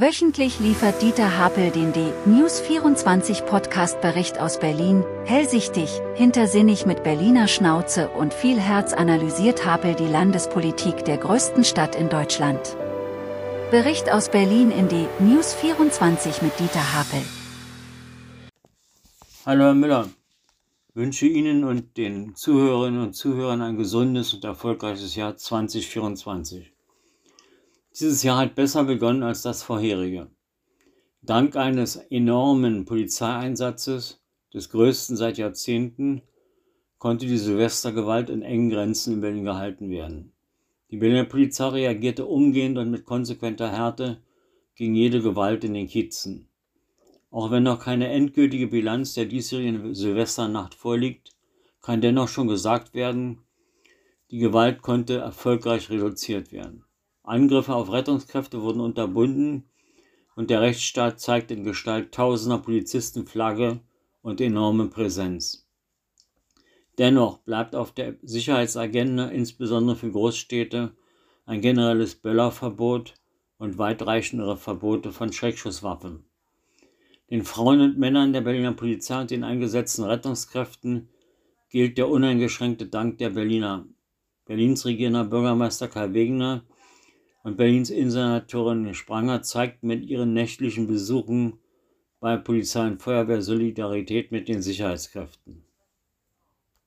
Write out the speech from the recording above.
Wöchentlich liefert Dieter Hapel den D-News 24 Podcast-Bericht aus Berlin, hellsichtig, hintersinnig mit Berliner Schnauze und viel Herz analysiert Hapel die Landespolitik der größten Stadt in Deutschland. Bericht aus Berlin in D-News 24 mit Dieter Hapel. Hallo Herr Müller, wünsche Ihnen und den Zuhörerinnen und Zuhörern ein gesundes und erfolgreiches Jahr 2024. Dieses Jahr hat besser begonnen als das vorherige. Dank eines enormen Polizeieinsatzes, des größten seit Jahrzehnten, konnte die Silvestergewalt in engen Grenzen in Berlin gehalten werden. Die Berliner Polizei reagierte umgehend und mit konsequenter Härte gegen jede Gewalt in den Kiezen. Auch wenn noch keine endgültige Bilanz der diesjährigen Silvesternacht vorliegt, kann dennoch schon gesagt werden, die Gewalt konnte erfolgreich reduziert werden. Angriffe auf Rettungskräfte wurden unterbunden und der Rechtsstaat zeigt in Gestalt tausender Polizisten Flagge und enorme Präsenz. Dennoch bleibt auf der Sicherheitsagenda insbesondere für Großstädte ein generelles Böllerverbot und weitreichendere Verbote von Schreckschusswaffen. Den Frauen und Männern der Berliner Polizei und den eingesetzten Rettungskräften gilt der uneingeschränkte Dank der Berliner. Berlins regierender Bürgermeister Karl Wegener und Berlins Innensenatorin Spranger zeigt mit ihren nächtlichen Besuchen bei Polizei und Feuerwehr Solidarität mit den Sicherheitskräften.